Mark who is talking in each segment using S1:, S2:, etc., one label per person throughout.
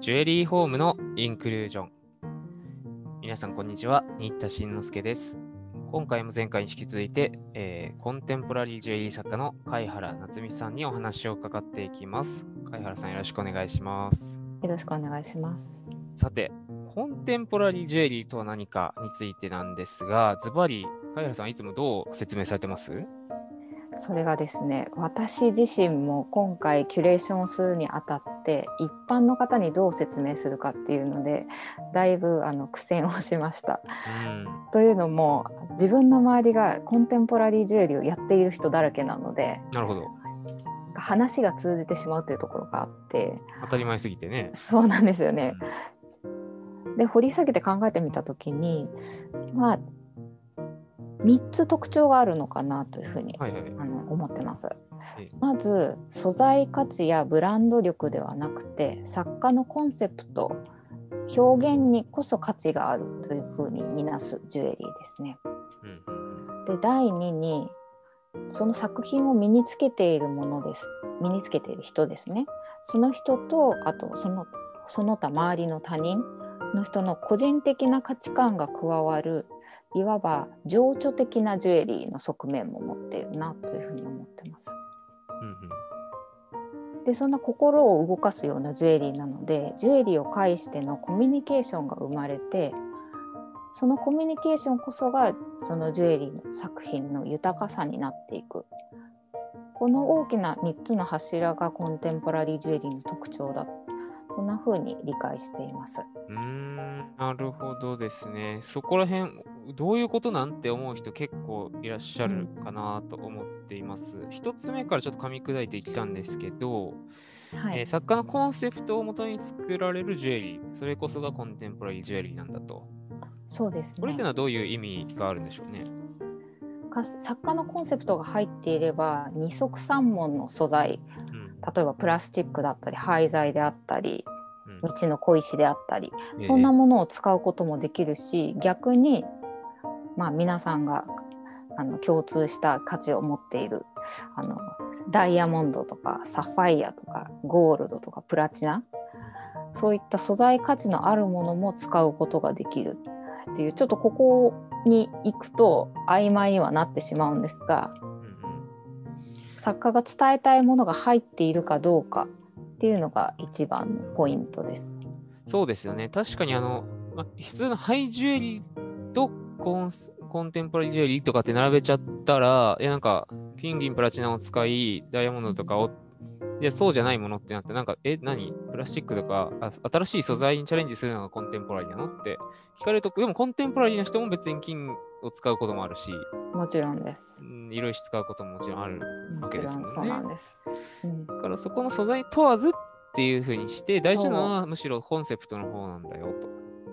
S1: ジュエリーホームのインクルージョン。皆さん、こんにちは。新田慎之介です。今回も前回に引き続いて、えーコンテンポラリージュエリー作家の貝原夏美さんにお話を伺っていきます。貝原さん、よろしくお願いします。
S2: よろしくお願いします。
S1: さて、コンテンポラリージュエリーとは何かについてなんですが、ズバリ、貝原さんはいつもどう説明されてます？
S2: それがですね、私自身も今回キュレーションをするにあたって一般の方にどう説明するかっていうので、だいぶあの苦戦をしました。
S1: うん。
S2: というのも自分の周りがコンテンポラリージュエリーをやっている人だらけなので、
S1: なるほど。
S2: 話が通じてしまうというところがあって、
S1: 当たり前すぎてね。
S2: そうなんですよね。で掘り下げて考えてみた時にまあ3つ特徴があるのかなというふうに
S1: はいはい。
S2: あの思ってます
S1: ええ。
S2: まず素材価値やブランド力ではなくて作家のコンセプト表現にこそ価値があるというふうに見なすジュエリーですね。で第2にその作品を身につけているものです身につけている人ですねその人とあとそのその他周りの他人の人の個人的な価値観が加わるいわば情緒的なジュエリーの側面も持っているなというふうに思ってます。
S1: うんうん
S2: でそんな心を動かすようなジュエリーなのでジュエリーを介してのコミュニケーションが生まれてそのコミュニケーションこそがそのジュエリーの作品の豊かさになっていくこの大きな3つの柱がコンテンポラリージュエリーの特徴だそんな風に理解しています。
S1: うーん、なるほどですね。そこら辺、どういうことなんて思う人結構いらっしゃるかなと思っています。一つ目からちょっと噛み砕いていきたんですけど、
S2: はい
S1: えー作家のコンセプトをもとに作られるジュエリー、それこそがコンテンポラリージュエリーなんだと。
S2: そうですね
S1: これってのはどういう意味があるんでしょうね？
S2: か作家のコンセプトが入っていれば二足三門の素材
S1: うん
S2: 例えばプラスチックだったり廃材であったり
S1: うん
S2: 道の小石であったり
S1: えー
S2: そんなものを使うこともできるし逆にまあ皆さんがあの共通した価値を持っているあのダイヤモンドとかサファイアとかゴールドとかプラチナそういった素材価値のあるものも使うことができるっていうちょっとここに行くと曖昧にはなってしまうんですが
S1: うんうん。
S2: 作家が伝えたいものが入っているかどうかっていうのが一番のポイントです。
S1: そうですよね。確かにあの、ま、普通のハイジュエリーとコンスコンテンポラリージュエリーとかって並べちゃったら、いやなんか、金銀プラチナを使い、ダイヤモンドとかを、いや、そうじゃないものってなって、なんか、え、何？プラスチックとかあ、新しい素材にチャレンジするのがコンテンポラリーなの？って聞かれると、でもコンテンポラリーの人も別に金を使うこともあるし、
S2: もちろんです
S1: う。ん色石使うことももちろんある
S2: もちろんそうなんです。うん
S1: だからそこの素材問わずっていうふうにして、大事なのはむしろコンセプトの方なんだよと。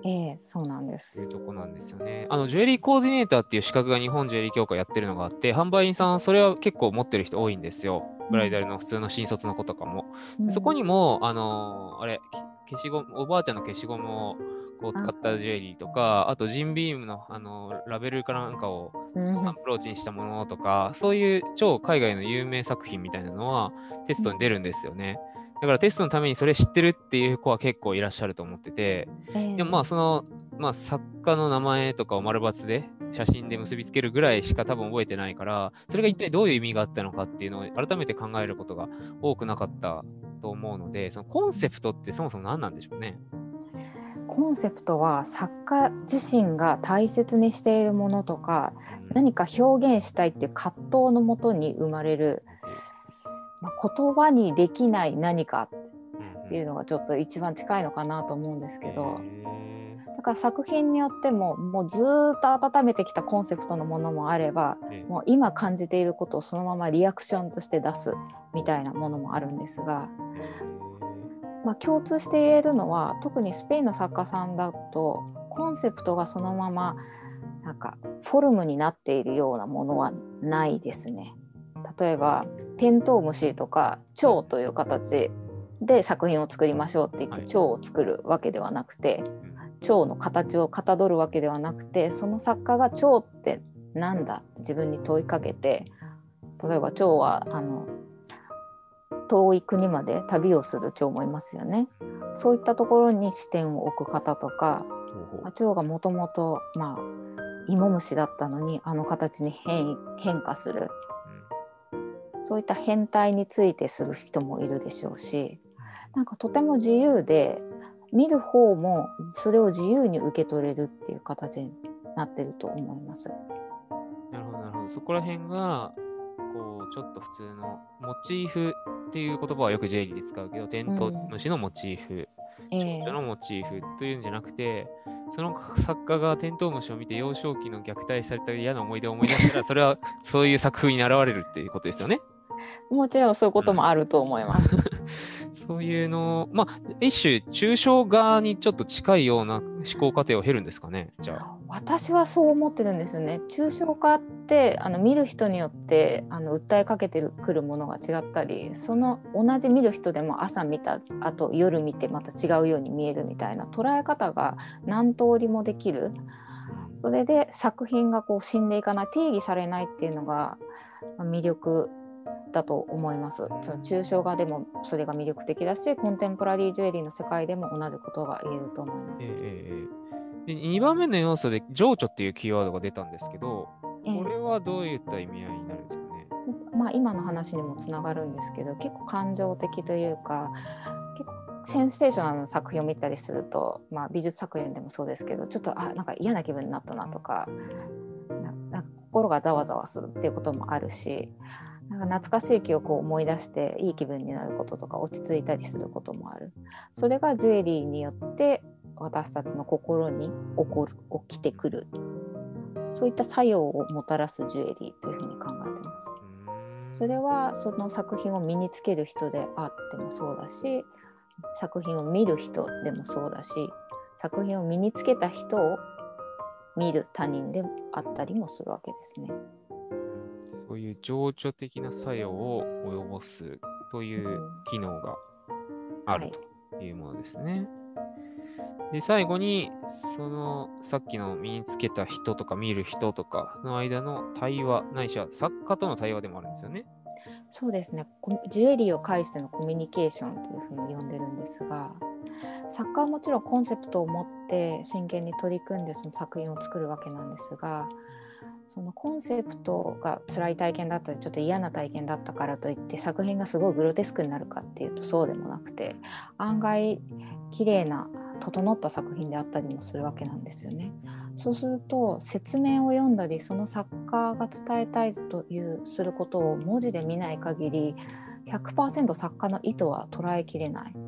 S2: ええそうなんで
S1: いう
S2: す。
S1: とこなんですよね。あの、ジュエリーコーディネーターっていう資格が日本ジュエリー協会やってるのがあって、販売員さん、それは結構持ってる人多いんですよ。ブライダルの普通の新卒の子とかも。
S2: うん
S1: そこにも、あのーあれ、き消しゴム、おばあちゃんの消しゴムをこう使ったジュエリーとか、あとジンビームの、あのーラベルかなんかを
S2: うん
S1: アプローチにしたものとか、そういう超海外の有名作品みたいなのはテストに出るんですよね。だからテストのためにそれ知ってるっていう子は結構いらっしゃると思ってて、
S2: ええ
S1: でもまあその、まあ、作家の名前とかを丸抜で写真で結びつけるぐらいしか多分覚えてないからそれが一体どういう意味があったのかっていうのを改めて考えることが多くなかったと思うのでそのコンセプトってそもそも何なんでしょうね。
S2: コンセプトは作家自身が大切にしているものとか
S1: うん。
S2: 何か表現したいっていう葛藤のもとに生まれる、まあ、言葉にできない何かっていうのがちょっと一番近いのかなと思うんですけど。
S1: へ
S2: だから作品によってももうずーっと温めてきたコンセプトのものもあればもう今感じていることをそのままリアクションとして出すみたいなものもあるんですが、まあ、共通して言えるのは特にスペインの作家さんだとコンセプトがそのままなんかフォルムになっているようなものはないですね。例えばテントウムシとか蝶という形で作品を作りましょうって言って
S1: はい
S2: 蝶を作るわけではなくて、
S1: うん
S2: 蝶の形をかたどるわけではなくてその作家が蝶ってなんだ自分に問いかけて例えば蝶はあの遠い国まで旅をする蝶もいますよね。そういったところに視点を置く方とか、まあ、蝶がもともとまあ芋虫だったのにあの形に変異変化するそういった変態についてする人もいるでしょうしなんかとても自由で見る方もそれを自由に受け取れるっていう形になってると思います。
S1: なるほど、なるほど。そこら辺が、こう、ちょっと普通のモチーフっていう言葉はよく J リーで使うけど、テントウムシのモチーフ、
S2: ええ
S1: 蝶々のモチーフというんじゃなくて、その作家がテントウムシを見て幼少期の虐待された嫌な思い出を思い出したら、それはそういう作風に現れるっていうことですよね。
S2: もちろんそういうこともあると思います。
S1: そういうの、まあ、一種、抽象画にちょっと近いような思考過程を経るんですかね、じゃあ。
S2: 私はそう思ってるんですよね。抽象化ってあの見る人によってあの訴えかけてくるものが違ったりその同じ見る人でも朝見たあと夜見てまた違うように見えるみたいな捉え方が何通りもできる。それで作品がこう死んでいかない定義されないっていうのがまあ魅力だと思います。その抽象画でもそれが魅力的だしコンテンポラリージュエリーの世界でも同じことが言えると思います。
S1: ええええで2番目の要素で情緒っていうキーワードが出たんですけど、
S2: ええ
S1: これはどういった意味合いになるんですかね？
S2: まあ、今の話にもつながるんですけど結構感情的というか結構センセーショナルな作品を見たりすると、まあ、美術作品でもそうですけどちょっとあなんか嫌な気分になったなとか心がざわざわするっていうこともあるしなんか懐かしい記憶を思い出していい気分になることとか落ち着いたりすることもあるそれがジュエリーによって私たちの心に起こる起きてくるそういった作用をもたらすジュエリーというふうに考えてます。それはその作品を身につける人であってもそうだし作品を見る人でもそうだし作品を身につけた人を見る他人であったりもするわけですね。
S1: そういう情緒的な作用を及ぼすという機能があるというものですね。で、最後に、そのさっきの身につけた人とか見る人とかの間の対話、ないしは作家との対話でもあるんですよね。
S2: そうですねコジュエリーを介してのコミュニケーションというふうに呼んでるんですが作家はもちろんコンセプトを持って真剣に取り組んでその作品を作るわけなんですがそのコンセプトが辛い体験だったりちょっと嫌な体験だったからといって作品がすごいグロテスクになるかっていうとそうでもなくて案外綺麗な整った作品であったりもするわけなんですよね。そうすると説明を読んだりその作家が伝えたいというすることを文字で見ない限り100%作家の意図は捉えきれない。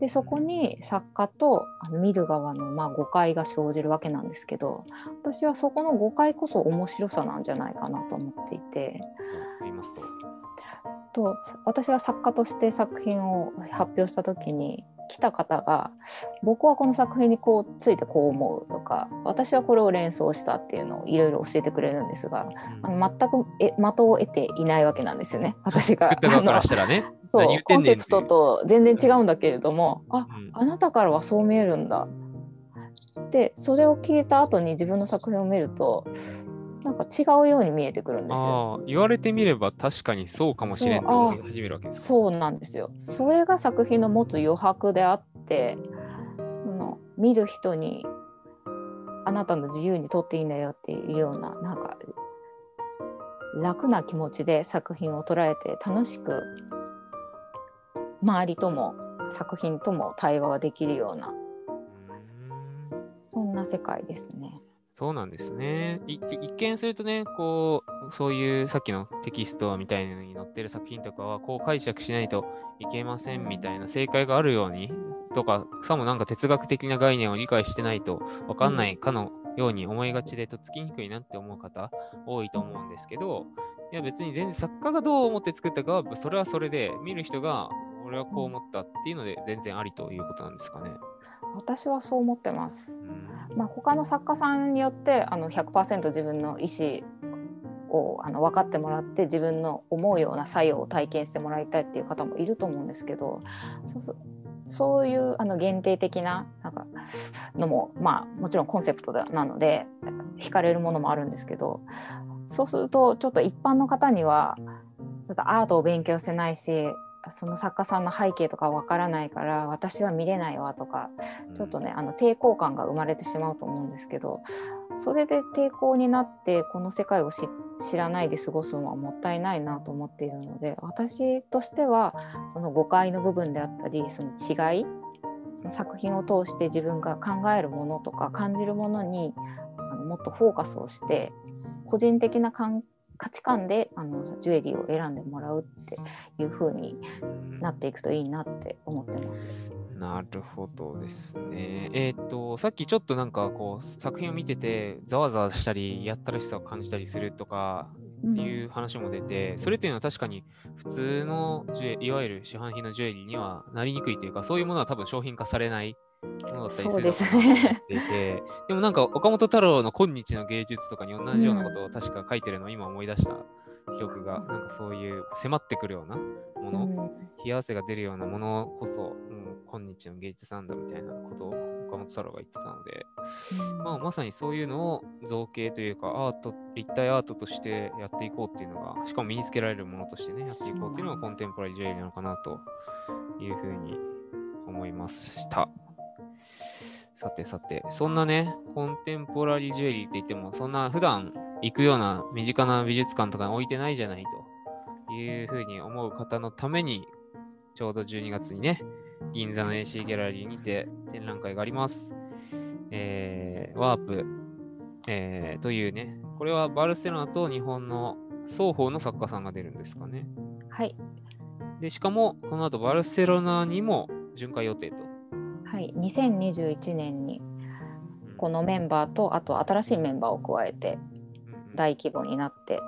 S2: でそこに作家とあの見る側のまあ誤解が生じるわけなんですけど私はそこの誤解こそ面白さなんじゃないかなと思っていて。
S1: と。
S2: 私が作家として作品を発表した時に来た方が僕はこの作品にこうついてこう思うとか私はこれを連想したっていうのをいろいろ教えてくれるんですがあの全くえ的を得ていないわけなんですよね。私が。そうコンセプトと全然違うんだけれども、あ
S1: うん。
S2: あなたからはそう見えるんだ。でそれを聞いた後に自分の作品を見るとなんか違うように見えてくるんですよ。
S1: 言われてみれば確かにそうかもしれんと思い始めるわけですか。
S2: そうなんですよ。それが作品の持つ余白であってあの見る人にあなたの自由に撮っていいんだよっていうようななんか楽な気持ちで作品を捉えて楽しく周りとも作品とも対話ができるようなそんな世界ですね。
S1: そうなんですね。い一見するとね、こう、そういうさっきのテキストみたいなのに載ってる作品とかは、こう解釈しないといけませんみたいな正解があるように、とか、さもなんか哲学的な概念を理解してないとわかんないかのように思いがちで、とっつきにくいなって思う方多いと思うんですけど、いや別に全然作家がどう思って作ったかは、それはそれで、見る人が、俺はこう思ったっていうので全然ありということなんですかね。
S2: 私はそう思ってます。
S1: うん
S2: まあ、他の作家さんによってあの100%自分の意思をあの分かってもらって自分の思うような作用を体験してもらいたいっていう方もいると思うんですけどそうそういうあの限定的ななんかのもまあもちろんコンセプトなので惹かれるものもあるんですけどそうするとちょっと一般の方にはちょっとアートを勉強してないしその作家さんの背景とかわからないから私は見れないわとかちょっとね、あの抵抗感が生まれてしまうと思うんですけどそれで抵抗になってこの世界を知らないで過ごすのはもったいないなと思っているので私としてはその誤解の部分であったりその違いその作品を通して自分が考えるものとか感じるものにあのもっとフォーカスをして個人的な感価値観であのジュエリーを選んでもらうっていう風になっていくといいなって思ってます。
S1: なるほどですね。えっ、ー、と、さっきちょっとなんかこう作品を見ててざわざわしたり、やったらしさを感じたりするとかっていう話も出て、うん、それっていうのは確かに普通のジュエいわゆる市販品のジュエリーにはなりにくいというか、そういうものは多分商品化されないものだったりすると思っていて、でもなんか岡本太郎の今日の芸術とかに同じようなことを確か書いてるのを今思い出した記憶が、うん、なんかそういう迫ってくるようなもの、うん、冷や汗が出るようなものこそ、うん、今日の芸術なんだみたいなことを岡本太郎が言ってたので、うん、まあ、まさにそういうのを造形というかアート立体アートとしてやっていこうっていうのがしかも身につけられるものとしてねやっていこうっていうのがコンテンポラリージュエリーなのかなというふうに思いました。さてさて、そんなね、コンテンポラリージュエリーって言っても、そんな普段行くような身近な美術館とかに置いてないじゃないというふうに思う方のために、ちょうど12月にね、銀座の AC ギャラリーにて展覧会があります。えー、ワープ、えー、というね、これはバルセロナと日本の双方の作家さんが出るんですかね。
S2: はい。
S1: で、しかも、この後バルセロナにも巡回予定と。
S2: はい、2021年にこのメンバーとあと新しいメンバーを加えて大規模になって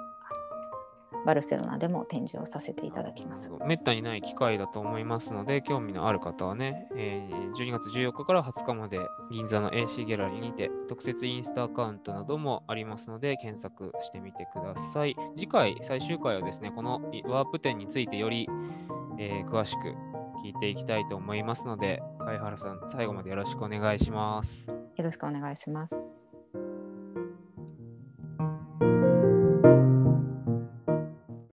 S2: バルセロナでも展示をさせていただきます。
S1: めったにない機会だと思いますので、興味のある方はね、え、12月14日から20日まで銀座の AC ギャラリーにて特設インスタアカウントなどもありますので、検索してみてください。次回、最終回はですね、このワープ展についてより、えー、詳しく聞いていきたいと思いますので、貝原さん、最後までよろしくお願いします。よ
S2: ろしくお願いします。